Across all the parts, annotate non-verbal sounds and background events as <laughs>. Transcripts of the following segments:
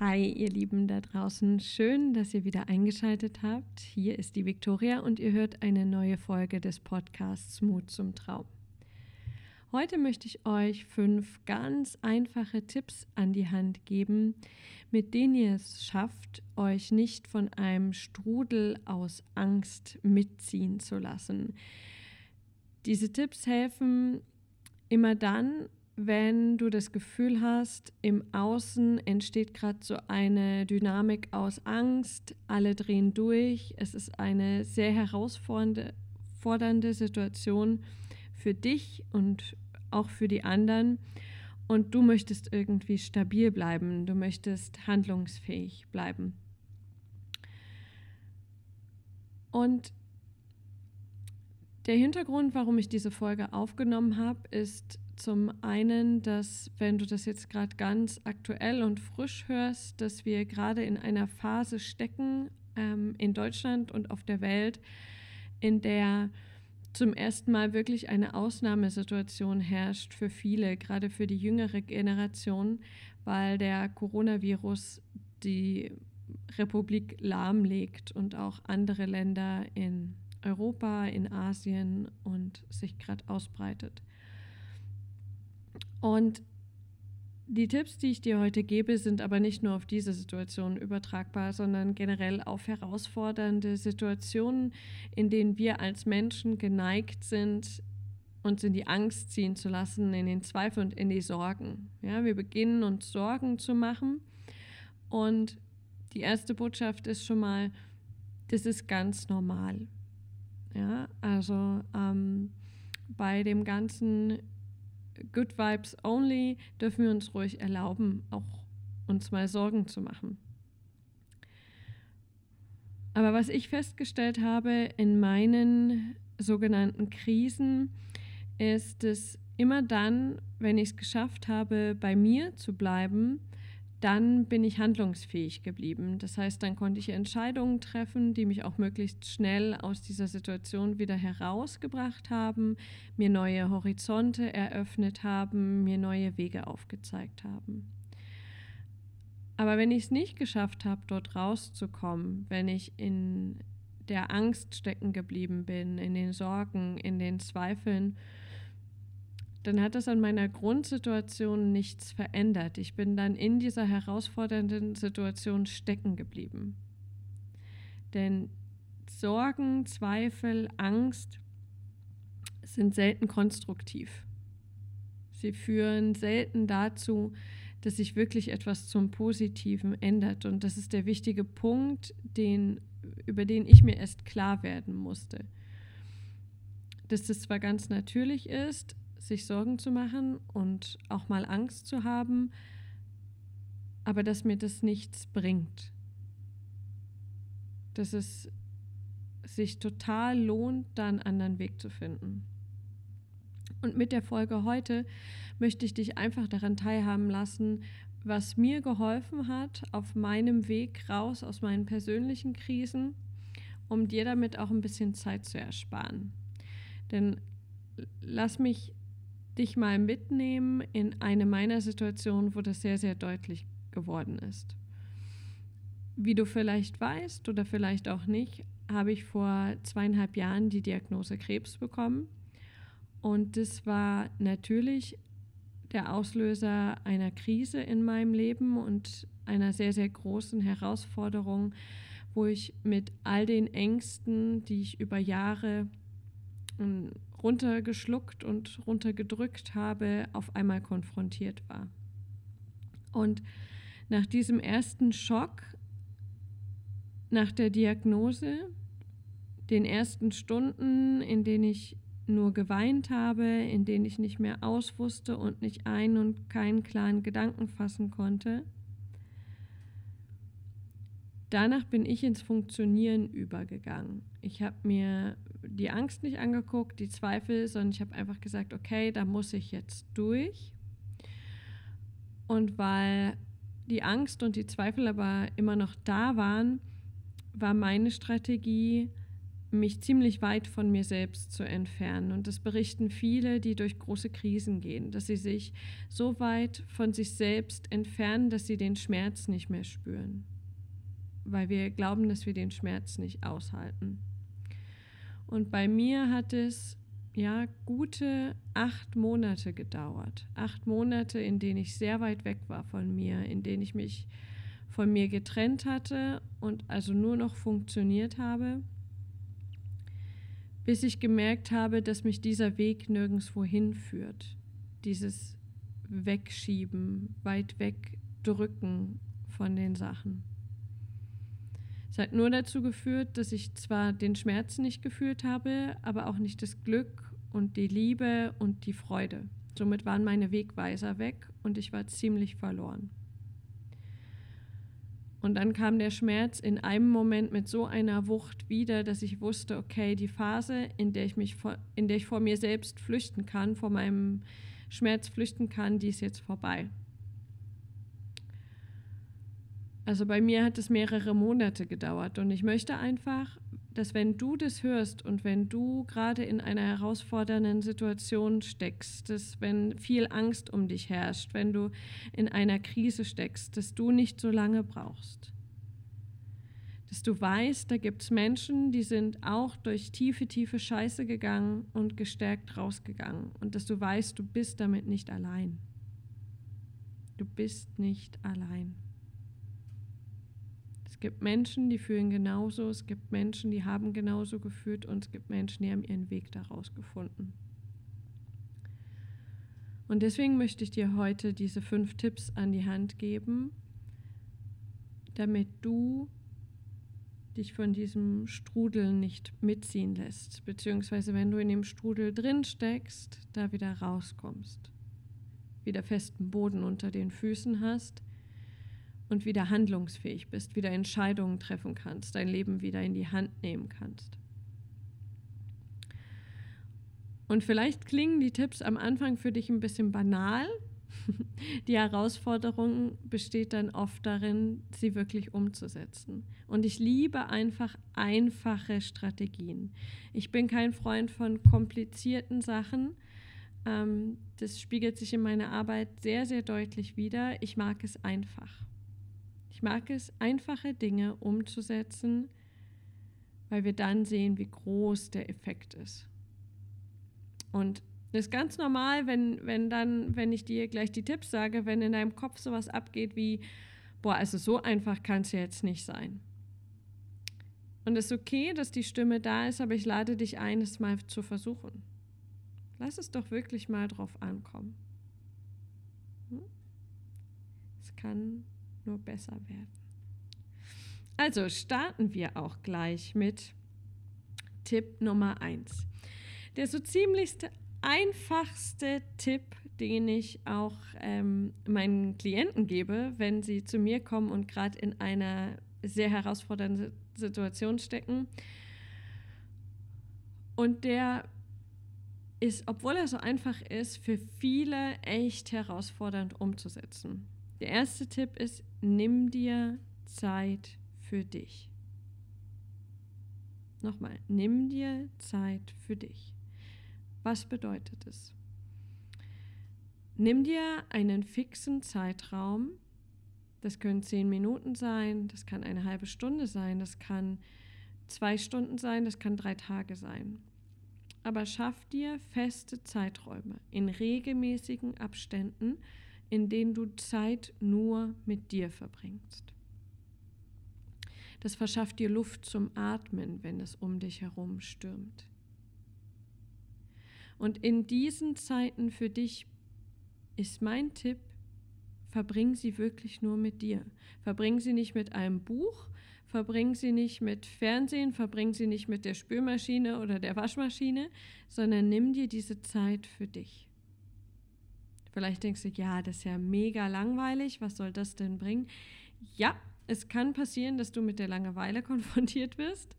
Hi, ihr Lieben da draußen. Schön, dass ihr wieder eingeschaltet habt. Hier ist die Viktoria und ihr hört eine neue Folge des Podcasts Mut zum Traum. Heute möchte ich euch fünf ganz einfache Tipps an die Hand geben, mit denen ihr es schafft, euch nicht von einem Strudel aus Angst mitziehen zu lassen. Diese Tipps helfen immer dann, wenn du das Gefühl hast, im Außen entsteht gerade so eine Dynamik aus Angst, alle drehen durch, es ist eine sehr herausfordernde Situation für dich und auch für die anderen. Und du möchtest irgendwie stabil bleiben, du möchtest handlungsfähig bleiben. Und der Hintergrund, warum ich diese Folge aufgenommen habe, ist, zum einen, dass wenn du das jetzt gerade ganz aktuell und frisch hörst, dass wir gerade in einer Phase stecken ähm, in Deutschland und auf der Welt, in der zum ersten Mal wirklich eine Ausnahmesituation herrscht für viele, gerade für die jüngere Generation, weil der Coronavirus die Republik lahmlegt und auch andere Länder in Europa, in Asien und sich gerade ausbreitet. Und die Tipps, die ich dir heute gebe, sind aber nicht nur auf diese Situation übertragbar, sondern generell auf herausfordernde Situationen, in denen wir als Menschen geneigt sind, uns in die Angst ziehen zu lassen, in den Zweifel und in die Sorgen. Ja, wir beginnen uns Sorgen zu machen und die erste Botschaft ist schon mal, das ist ganz normal. Ja, also ähm, bei dem ganzen Good Vibes Only dürfen wir uns ruhig erlauben, auch uns mal Sorgen zu machen. Aber was ich festgestellt habe in meinen sogenannten Krisen, ist, dass immer dann, wenn ich es geschafft habe, bei mir zu bleiben, dann bin ich handlungsfähig geblieben. Das heißt, dann konnte ich Entscheidungen treffen, die mich auch möglichst schnell aus dieser Situation wieder herausgebracht haben, mir neue Horizonte eröffnet haben, mir neue Wege aufgezeigt haben. Aber wenn ich es nicht geschafft habe, dort rauszukommen, wenn ich in der Angst stecken geblieben bin, in den Sorgen, in den Zweifeln, dann hat das an meiner Grundsituation nichts verändert. Ich bin dann in dieser herausfordernden Situation stecken geblieben. Denn Sorgen, Zweifel, Angst sind selten konstruktiv. Sie führen selten dazu, dass sich wirklich etwas zum Positiven ändert. Und das ist der wichtige Punkt, den, über den ich mir erst klar werden musste. Dass das zwar ganz natürlich ist, sich Sorgen zu machen und auch mal Angst zu haben, aber dass mir das nichts bringt. Dass es sich total lohnt, da einen anderen Weg zu finden. Und mit der Folge heute möchte ich dich einfach daran teilhaben lassen, was mir geholfen hat auf meinem Weg raus aus meinen persönlichen Krisen, um dir damit auch ein bisschen Zeit zu ersparen. Denn lass mich dich mal mitnehmen in eine meiner Situationen, wo das sehr, sehr deutlich geworden ist. Wie du vielleicht weißt oder vielleicht auch nicht, habe ich vor zweieinhalb Jahren die Diagnose Krebs bekommen. Und das war natürlich der Auslöser einer Krise in meinem Leben und einer sehr, sehr großen Herausforderung, wo ich mit all den Ängsten, die ich über Jahre runtergeschluckt und runtergedrückt habe, auf einmal konfrontiert war. Und nach diesem ersten Schock, nach der Diagnose, den ersten Stunden, in denen ich nur geweint habe, in denen ich nicht mehr auswusste und nicht einen und keinen klaren Gedanken fassen konnte, danach bin ich ins Funktionieren übergegangen. Ich habe mir die Angst nicht angeguckt, die Zweifel, sondern ich habe einfach gesagt, okay, da muss ich jetzt durch. Und weil die Angst und die Zweifel aber immer noch da waren, war meine Strategie, mich ziemlich weit von mir selbst zu entfernen. Und das berichten viele, die durch große Krisen gehen, dass sie sich so weit von sich selbst entfernen, dass sie den Schmerz nicht mehr spüren. Weil wir glauben, dass wir den Schmerz nicht aushalten. Und bei mir hat es ja gute acht Monate gedauert. Acht Monate, in denen ich sehr weit weg war von mir, in denen ich mich von mir getrennt hatte und also nur noch funktioniert habe, bis ich gemerkt habe, dass mich dieser Weg nirgendwo hinführt. Dieses Wegschieben, weit wegdrücken von den Sachen. Es hat nur dazu geführt, dass ich zwar den Schmerz nicht gefühlt habe, aber auch nicht das Glück und die Liebe und die Freude. Somit waren meine Wegweiser weg und ich war ziemlich verloren. Und dann kam der Schmerz in einem Moment mit so einer Wucht wieder, dass ich wusste, okay, die Phase, in der ich mich in der ich vor mir selbst flüchten kann, vor meinem Schmerz flüchten kann, die ist jetzt vorbei. Also bei mir hat es mehrere Monate gedauert und ich möchte einfach, dass wenn du das hörst und wenn du gerade in einer herausfordernden Situation steckst, dass wenn viel Angst um dich herrscht, wenn du in einer Krise steckst, dass du nicht so lange brauchst. Dass du weißt, da gibt es Menschen, die sind auch durch tiefe, tiefe Scheiße gegangen und gestärkt rausgegangen. Und dass du weißt, du bist damit nicht allein. Du bist nicht allein gibt Menschen, die fühlen genauso, es gibt Menschen, die haben genauso gefühlt und es gibt Menschen, die haben ihren Weg daraus gefunden. Und deswegen möchte ich dir heute diese fünf Tipps an die Hand geben, damit du dich von diesem Strudel nicht mitziehen lässt, beziehungsweise wenn du in dem Strudel drin steckst, da wieder rauskommst, wieder festen Boden unter den Füßen hast und wieder handlungsfähig bist, wieder Entscheidungen treffen kannst, dein Leben wieder in die Hand nehmen kannst. Und vielleicht klingen die Tipps am Anfang für dich ein bisschen banal. <laughs> Die Herausforderung besteht dann oft darin, sie wirklich umzusetzen. Und ich liebe einfach einfache Strategien. Ich bin kein Freund von komplizierten Sachen. Ähm, das spiegelt sich in meiner Arbeit sehr, sehr deutlich wider. Ich mag es einfach. Mag es, einfache Dinge umzusetzen, weil wir dann sehen, wie groß der Effekt ist. Und das ist ganz normal, wenn, wenn dann, wenn ich dir gleich die Tipps sage, wenn in deinem Kopf sowas abgeht wie, boah, also so einfach kann es ja jetzt nicht sein. Und es ist okay, dass die Stimme da ist, aber ich lade dich ein, es mal zu versuchen. Lass es doch wirklich mal drauf ankommen. Hm? Es kann nur besser werden. Also starten wir auch gleich mit Tipp Nummer 1. Der so ziemlichste einfachste Tipp, den ich auch ähm, meinen Klienten gebe, wenn sie zu mir kommen und gerade in einer sehr herausfordernden Situation stecken. Und der ist, obwohl er so einfach ist, für viele echt herausfordernd umzusetzen. Der erste Tipp ist, nimm dir Zeit für dich. Nochmal, nimm dir Zeit für dich. Was bedeutet es? Nimm dir einen fixen Zeitraum. Das können zehn Minuten sein, das kann eine halbe Stunde sein, das kann zwei Stunden sein, das kann drei Tage sein. Aber schaff dir feste Zeiträume in regelmäßigen Abständen, in denen du Zeit nur mit dir verbringst. Das verschafft dir Luft zum Atmen, wenn es um dich herum stürmt. Und in diesen Zeiten für dich ist mein Tipp, verbring sie wirklich nur mit dir. Verbring sie nicht mit einem Buch, verbring sie nicht mit Fernsehen, verbring sie nicht mit der Spülmaschine oder der Waschmaschine, sondern nimm dir diese Zeit für dich. Vielleicht denkst du, ja, das ist ja mega langweilig, was soll das denn bringen? Ja, es kann passieren, dass du mit der Langeweile <laughs> konfrontiert wirst,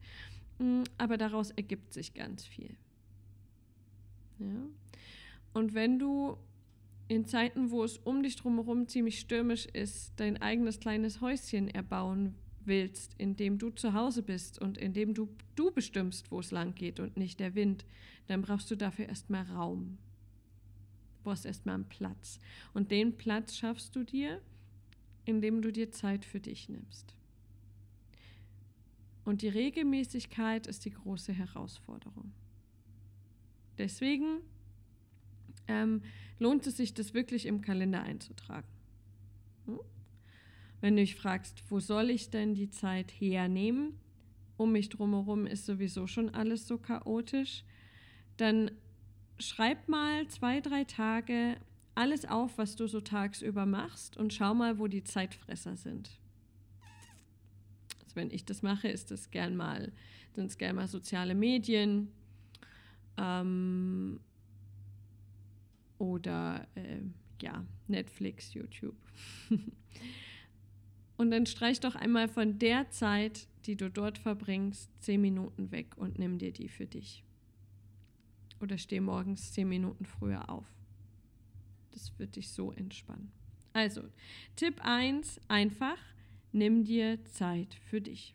mm, aber daraus ergibt sich ganz viel. Ja? Und wenn du in Zeiten, wo es um dich drumherum ziemlich stürmisch ist, dein eigenes kleines Häuschen erbauen willst, indem du zu Hause bist und indem du, du bestimmst, wo es lang geht und nicht der Wind, dann brauchst du dafür erstmal Raum. Brauchst erstmal einen Platz. Und den Platz schaffst du dir, indem du dir Zeit für dich nimmst. Und die Regelmäßigkeit ist die große Herausforderung. Deswegen ähm, lohnt es sich, das wirklich im Kalender einzutragen. Hm? Wenn du dich fragst, wo soll ich denn die Zeit hernehmen? Um mich drumherum ist sowieso schon alles so chaotisch. Dann schreib mal zwei, drei Tage alles auf, was du so tagsüber machst und schau mal, wo die Zeitfresser sind. Also wenn ich das mache, ist das gern mal, sind es gern mal soziale Medien ähm, oder äh, ja, Netflix, YouTube. <laughs> Und dann streich doch einmal von der Zeit, die du dort verbringst, zehn Minuten weg und nimm dir die für dich. Oder steh morgens zehn Minuten früher auf. Das wird dich so entspannen. Also, Tipp 1, einfach, nimm dir Zeit für dich.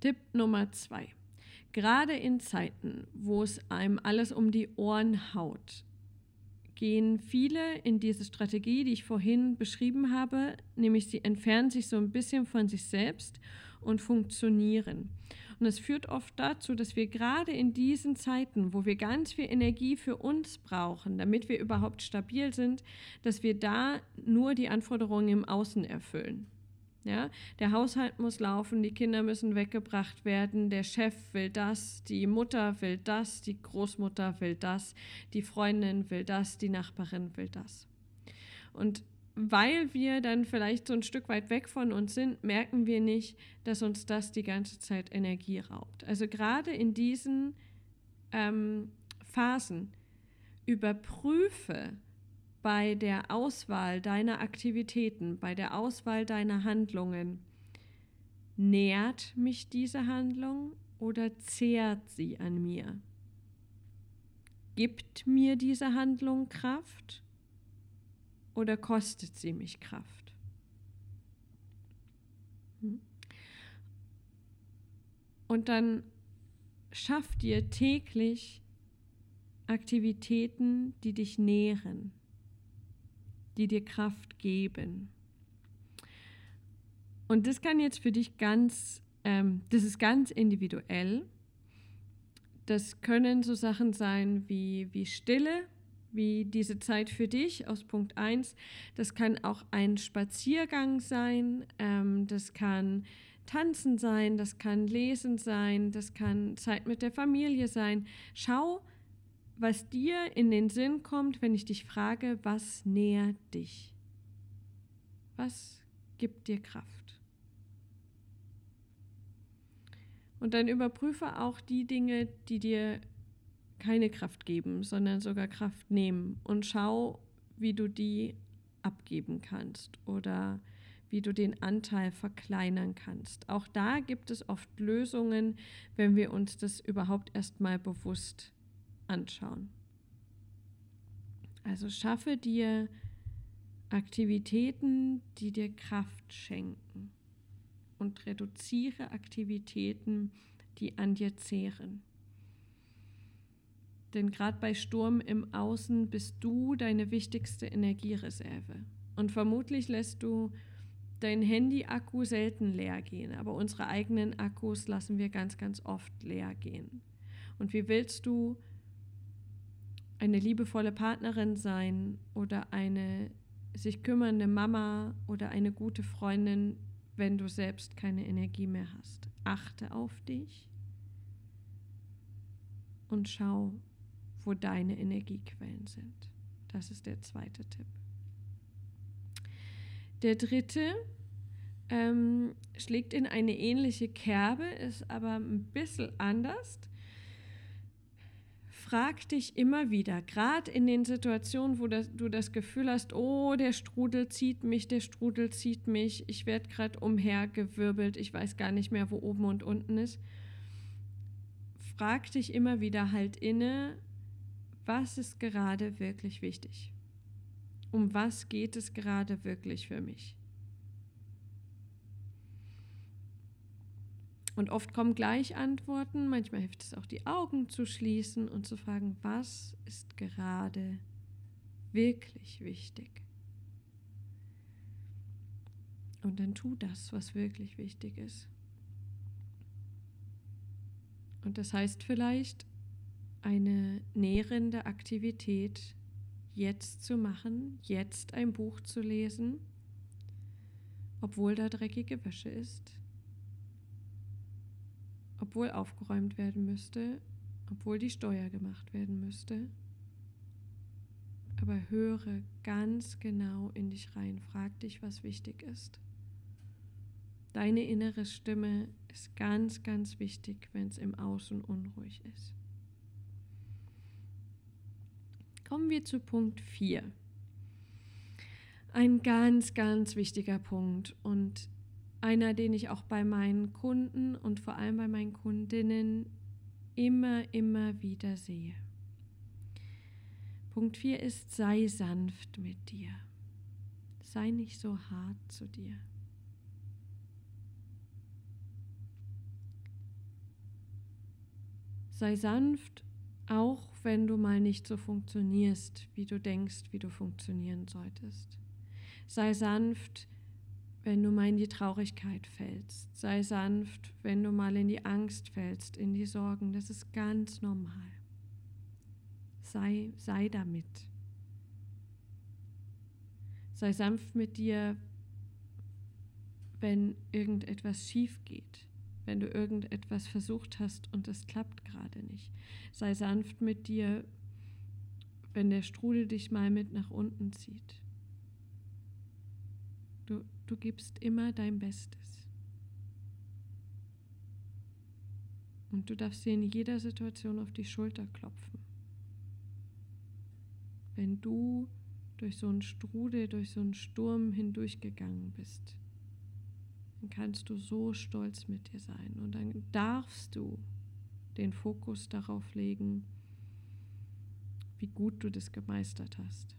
Tipp Nummer 2. Gerade in Zeiten, wo es einem alles um die Ohren haut, gehen viele in diese Strategie, die ich vorhin beschrieben habe, nämlich sie entfernen sich so ein bisschen von sich selbst und funktionieren. Und es führt oft dazu, dass wir gerade in diesen Zeiten, wo wir ganz viel Energie für uns brauchen, damit wir überhaupt stabil sind, dass wir da nur die Anforderungen im Außen erfüllen. Ja, der Haushalt muss laufen, die Kinder müssen weggebracht werden, der Chef will das, die Mutter will das, die Großmutter will das, die Freundin will das, die Nachbarin will das. Und weil wir dann vielleicht so ein Stück weit weg von uns sind, merken wir nicht, dass uns das die ganze Zeit Energie raubt. Also gerade in diesen ähm, Phasen überprüfe, bei der Auswahl deiner Aktivitäten, bei der Auswahl deiner Handlungen, nährt mich diese Handlung oder zehrt sie an mir? Gibt mir diese Handlung Kraft oder kostet sie mich Kraft? Hm? Und dann schaff dir täglich Aktivitäten, die dich nähren die dir Kraft geben. Und das kann jetzt für dich ganz, ähm, das ist ganz individuell. Das können so Sachen sein wie, wie Stille, wie diese Zeit für dich aus Punkt 1. Das kann auch ein Spaziergang sein, ähm, das kann Tanzen sein, das kann Lesen sein, das kann Zeit mit der Familie sein. Schau, was dir in den Sinn kommt, wenn ich dich frage, was nährt dich? Was gibt dir Kraft? Und dann überprüfe auch die Dinge, die dir keine Kraft geben, sondern sogar Kraft nehmen und schau, wie du die abgeben kannst oder wie du den Anteil verkleinern kannst. Auch da gibt es oft Lösungen, wenn wir uns das überhaupt erstmal bewusst anschauen. Also schaffe dir Aktivitäten, die dir Kraft schenken und reduziere Aktivitäten, die an dir zehren. Denn gerade bei Sturm im Außen bist du deine wichtigste Energiereserve. Und vermutlich lässt du dein Handy-Akku selten leer gehen, aber unsere eigenen Akkus lassen wir ganz, ganz oft leer gehen. Und wie willst du eine liebevolle Partnerin sein oder eine sich kümmernde Mama oder eine gute Freundin, wenn du selbst keine Energie mehr hast. Achte auf dich und schau, wo deine Energiequellen sind. Das ist der zweite Tipp. Der dritte ähm, schlägt in eine ähnliche Kerbe, ist aber ein bisschen anders frag dich immer wieder, gerade in den Situationen, wo das, du das Gefühl hast, oh, der Strudel zieht mich, der Strudel zieht mich, ich werde gerade umhergewirbelt, ich weiß gar nicht mehr, wo oben und unten ist. Frag dich immer wieder halt inne, was ist gerade wirklich wichtig? Um was geht es gerade wirklich für mich? Und oft kommen gleich Antworten, manchmal hilft es auch, die Augen zu schließen und zu fragen, was ist gerade wirklich wichtig? Und dann tu das, was wirklich wichtig ist. Und das heißt vielleicht, eine nährende Aktivität jetzt zu machen, jetzt ein Buch zu lesen, obwohl da dreckige Wäsche ist, obwohl aufgeräumt werden müsste, obwohl die Steuer gemacht werden müsste. Aber höre ganz genau in dich rein, frag dich, was wichtig ist. Deine innere Stimme ist ganz, ganz wichtig, wenn es im Außen unruhig ist. Kommen wir zu Punkt 4. Ein ganz, ganz wichtiger Punkt und einer, den ich auch bei meinen Kunden und vor allem bei meinen Kundinnen immer, immer wieder sehe. Punkt 4 ist, sei sanft mit dir. Sei nicht so hart zu dir. Sei sanft, auch wenn du mal nicht so funktionierst, wie du denkst, wie du funktionieren solltest. Sei sanft, wenn du mal in die Traurigkeit fällst. Sei sanft, wenn du mal in die Angst fällst, in die Sorgen. Das ist ganz normal. Sei, sei damit. Sei sanft mit dir, wenn irgendetwas schief geht wenn du irgendetwas versucht hast und es klappt gerade nicht. Sei sanft mit dir, wenn der Strudel dich mal mit nach unten zieht. Du, du gibst immer dein Bestes. Und du darfst dir in jeder Situation auf die Schulter klopfen. Wenn du durch so einen Strudel, durch so einen Sturm hindurchgegangen bist dann kannst du so stolz mit dir sein. Und dann darfst du den Fokus darauf legen, wie gut du das gemeistert hast.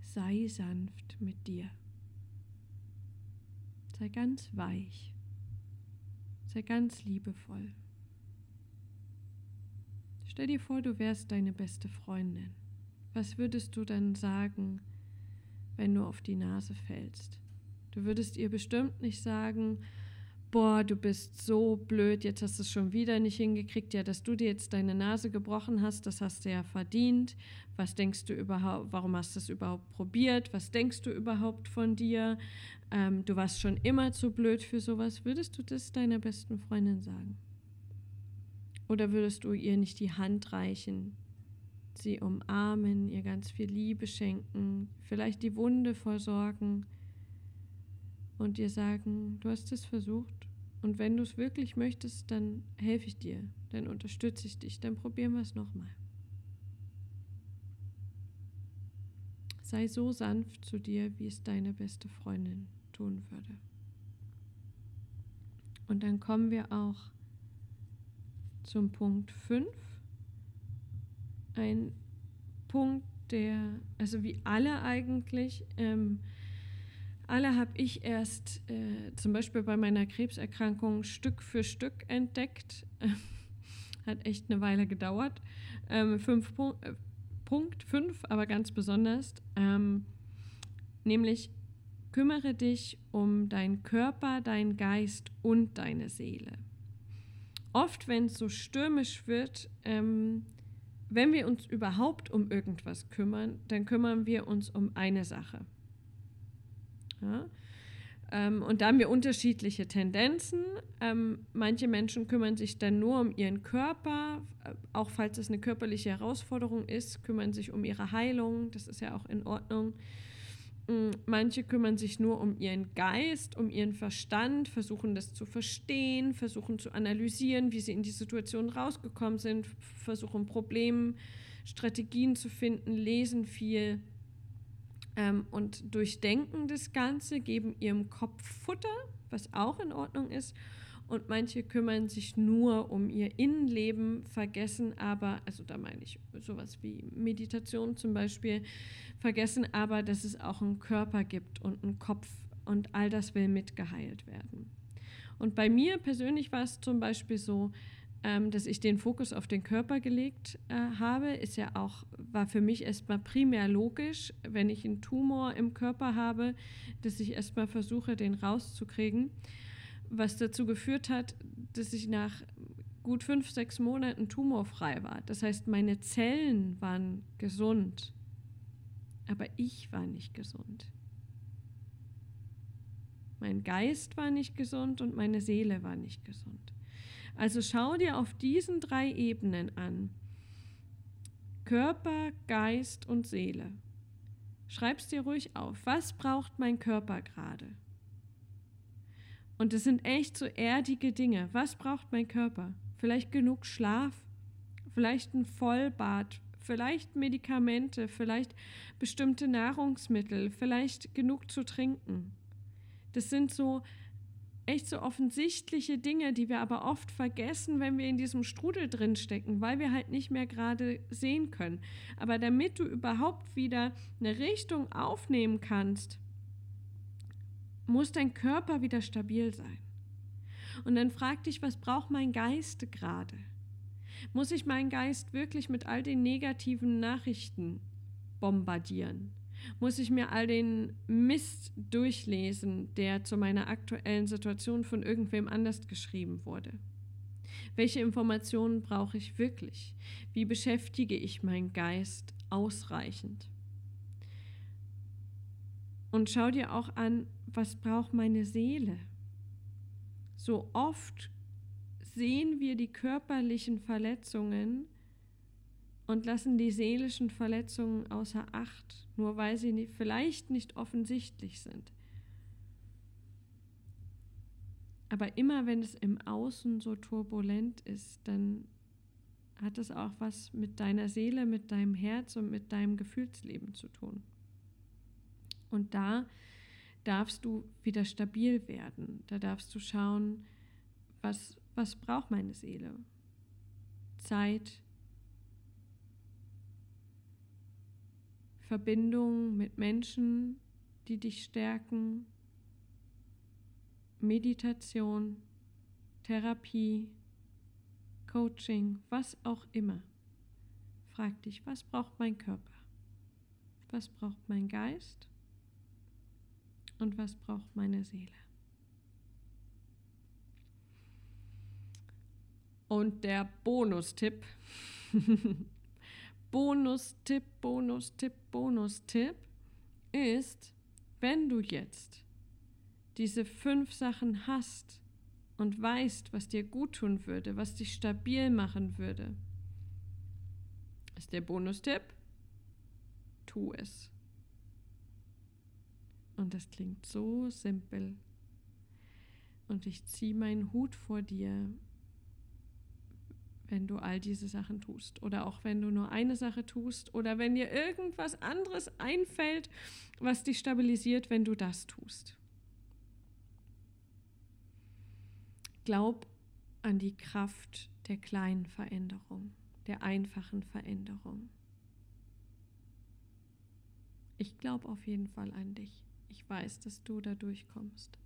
Sei sanft mit dir. Sei ganz weich. Sei ganz liebevoll. Stell dir vor, du wärst deine beste Freundin. Was würdest du dann sagen, wenn du auf die Nase fällst? Du würdest ihr bestimmt nicht sagen, boah, du bist so blöd, jetzt hast du es schon wieder nicht hingekriegt, ja, dass du dir jetzt deine Nase gebrochen hast, das hast du ja verdient. Was denkst du überhaupt, warum hast du es überhaupt probiert? Was denkst du überhaupt von dir? Ähm, du warst schon immer zu blöd für sowas. Würdest du das deiner besten Freundin sagen? Oder würdest du ihr nicht die Hand reichen, sie umarmen, ihr ganz viel Liebe schenken, vielleicht die Wunde versorgen? Und dir sagen, du hast es versucht und wenn du es wirklich möchtest, dann helfe ich dir, dann unterstütze ich dich, dann probieren wir es nochmal. Sei so sanft zu dir, wie es deine beste Freundin tun würde. Und dann kommen wir auch zum Punkt 5. Ein Punkt, der, also wie alle eigentlich, ähm, alle habe ich erst äh, zum Beispiel bei meiner Krebserkrankung Stück für Stück entdeckt. <laughs> Hat echt eine Weile gedauert. Ähm, fünf Punkt, äh, Punkt fünf, aber ganz besonders, ähm, nämlich kümmere dich um deinen Körper, deinen Geist und deine Seele. Oft, wenn es so stürmisch wird, ähm, wenn wir uns überhaupt um irgendwas kümmern, dann kümmern wir uns um eine Sache. Ja? Ähm, und da haben wir unterschiedliche Tendenzen. Ähm, manche Menschen kümmern sich dann nur um ihren Körper, äh, auch falls es eine körperliche Herausforderung ist, kümmern sich um ihre Heilung, das ist ja auch in Ordnung. Mm, manche kümmern sich nur um ihren Geist, um ihren Verstand, versuchen das zu verstehen, versuchen zu analysieren, wie sie in die Situation rausgekommen sind, versuchen Problemstrategien zu finden, lesen viel ähm, und durchdenken das Ganze, geben ihrem Kopf Futter, was auch in Ordnung ist. Und manche kümmern sich nur um ihr Innenleben, vergessen aber, also da meine ich sowas wie Meditation zum Beispiel, vergessen aber, dass es auch einen Körper gibt und einen Kopf und all das will mitgeheilt werden. Und bei mir persönlich war es zum Beispiel so, ähm, dass ich den Fokus auf den Körper gelegt äh, habe, ist ja auch, war für mich erstmal primär logisch, wenn ich einen Tumor im Körper habe, dass ich erstmal versuche, den rauszukriegen. Was dazu geführt hat, dass ich nach gut fünf, sechs Monaten tumorfrei war. Das heißt, meine Zellen waren gesund, aber ich war nicht gesund. Mein Geist war nicht gesund und meine Seele war nicht gesund. Also schau dir auf diesen drei Ebenen an. Körper, Geist und Seele. Schreib's dir ruhig auf. Was braucht mein Körper gerade? Und es sind echt so erdige Dinge. Was braucht mein Körper? Vielleicht genug Schlaf, vielleicht ein Vollbad, vielleicht Medikamente, vielleicht bestimmte Nahrungsmittel, vielleicht genug zu trinken. Das sind so echt so offensichtliche Dinge, die wir aber oft vergessen, wenn wir in diesem Strudel drin stecken, weil wir halt nicht mehr gerade sehen können. Aber damit du überhaupt wieder eine Richtung aufnehmen kannst, muss dein Körper wieder stabil sein. Und dann frag dich, was braucht mein Geist gerade? Muss ich meinen Geist wirklich mit all den negativen Nachrichten bombardieren? Muss ich mir all den Mist durchlesen, der zu meiner aktuellen Situation von irgendwem anders geschrieben wurde. Welche Informationen brauche ich wirklich? Wie beschäftige ich meinen Geist ausreichend? Und schau dir auch an, was braucht meine Seele? So oft sehen wir die körperlichen Verletzungen und lassen die seelischen Verletzungen außer Acht, nur weil sie nicht, vielleicht nicht offensichtlich sind. Aber immer wenn es im Außen so turbulent ist, dann hat es auch was mit deiner Seele, mit deinem Herz und mit deinem Gefühlsleben zu tun. Und da darfst du wieder stabil werden. Da darfst du schauen, was, was braucht meine Seele? Zeit, Verbindung mit Menschen, die dich stärken, Meditation, Therapie, Coaching, was auch immer. Frag dich, was braucht mein Körper? Was braucht mein Geist? Und was braucht meine Seele? Und der Bonustipp <laughs> Bonustipp, Bonustipp, Bonustipp ist, wenn du jetzt diese fünf Sachen hast und weißt, was dir gut tun würde, was dich stabil machen würde, ist der Bonustipp, tu es. Und das klingt so simpel. Und ich ziehe meinen Hut vor dir, wenn du all diese Sachen tust. Oder auch wenn du nur eine Sache tust. Oder wenn dir irgendwas anderes einfällt, was dich stabilisiert, wenn du das tust. Glaub an die Kraft der kleinen Veränderung, der einfachen Veränderung. Ich glaube auf jeden Fall an dich. Ich weiß, dass du da durchkommst.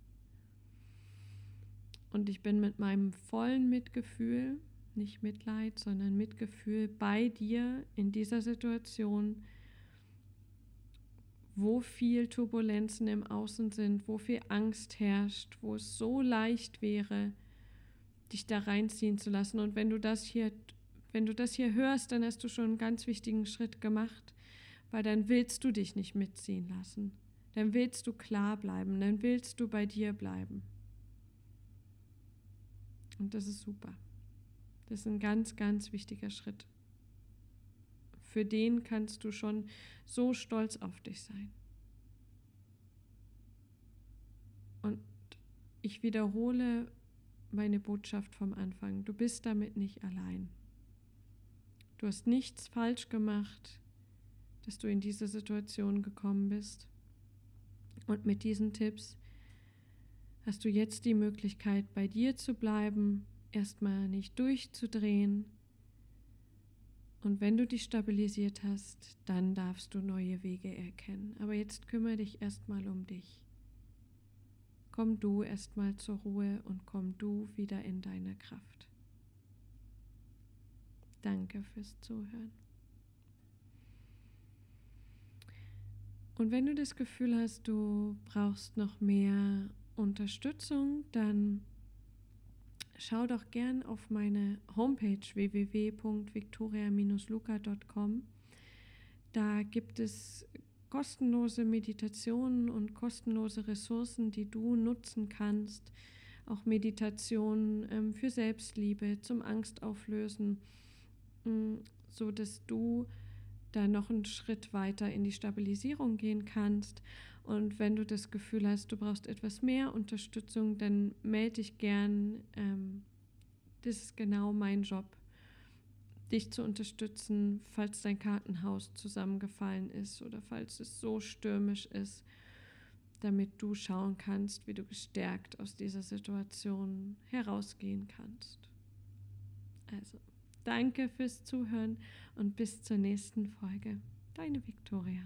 Und ich bin mit meinem vollen Mitgefühl nicht Mitleid, sondern Mitgefühl bei dir in dieser Situation, wo viel Turbulenzen im Außen sind, wo viel Angst herrscht, wo es so leicht wäre, dich da reinziehen zu lassen. Und wenn du das hier, wenn du das hier hörst, dann hast du schon einen ganz wichtigen Schritt gemacht, weil dann willst du dich nicht mitziehen lassen. Dann willst du klar bleiben, dann willst du bei dir bleiben. Und das ist super. Das ist ein ganz, ganz wichtiger Schritt. Für den kannst du schon so stolz auf dich sein. Und ich wiederhole meine Botschaft vom Anfang. Du bist damit nicht allein. Du hast nichts falsch gemacht, dass du in diese Situation gekommen bist. Und mit diesen Tipps hast du jetzt die Möglichkeit, bei dir zu bleiben erstmal nicht durchzudrehen. Und wenn du dich stabilisiert hast, dann darfst du neue Wege erkennen. Aber jetzt kümmere dich erstmal um dich. komm du erstmal zur Ruhe und komm du wieder in deine Kraft. Danke fürs Zuhören. Und wenn du das Gefühl hast, du brauchst noch mehr Unterstützung, dann schau doch gern auf meine Homepage www.victoria-luca.com. Da gibt es kostenlose Meditationen und kostenlose Ressourcen, die du nutzen kannst. Auch Meditationen ähm, für Selbstliebe, zum Angstauflösen, mh, so dass du da noch einen Schritt weiter in die Stabilisierung gehen kannst. Und wenn du das Gefühl hast, du brauchst etwas mehr Unterstützung, dann melde dich gern. Ähm, das ist genau mein Job, dich zu unterstützen, falls dein Kartenhaus zusammengefallen ist oder falls es so stürmisch ist, damit du schauen kannst, wie du gestärkt aus dieser Situation herausgehen kannst. Also. Danke fürs Zuhören und bis zur nächsten Folge. Deine Viktoria.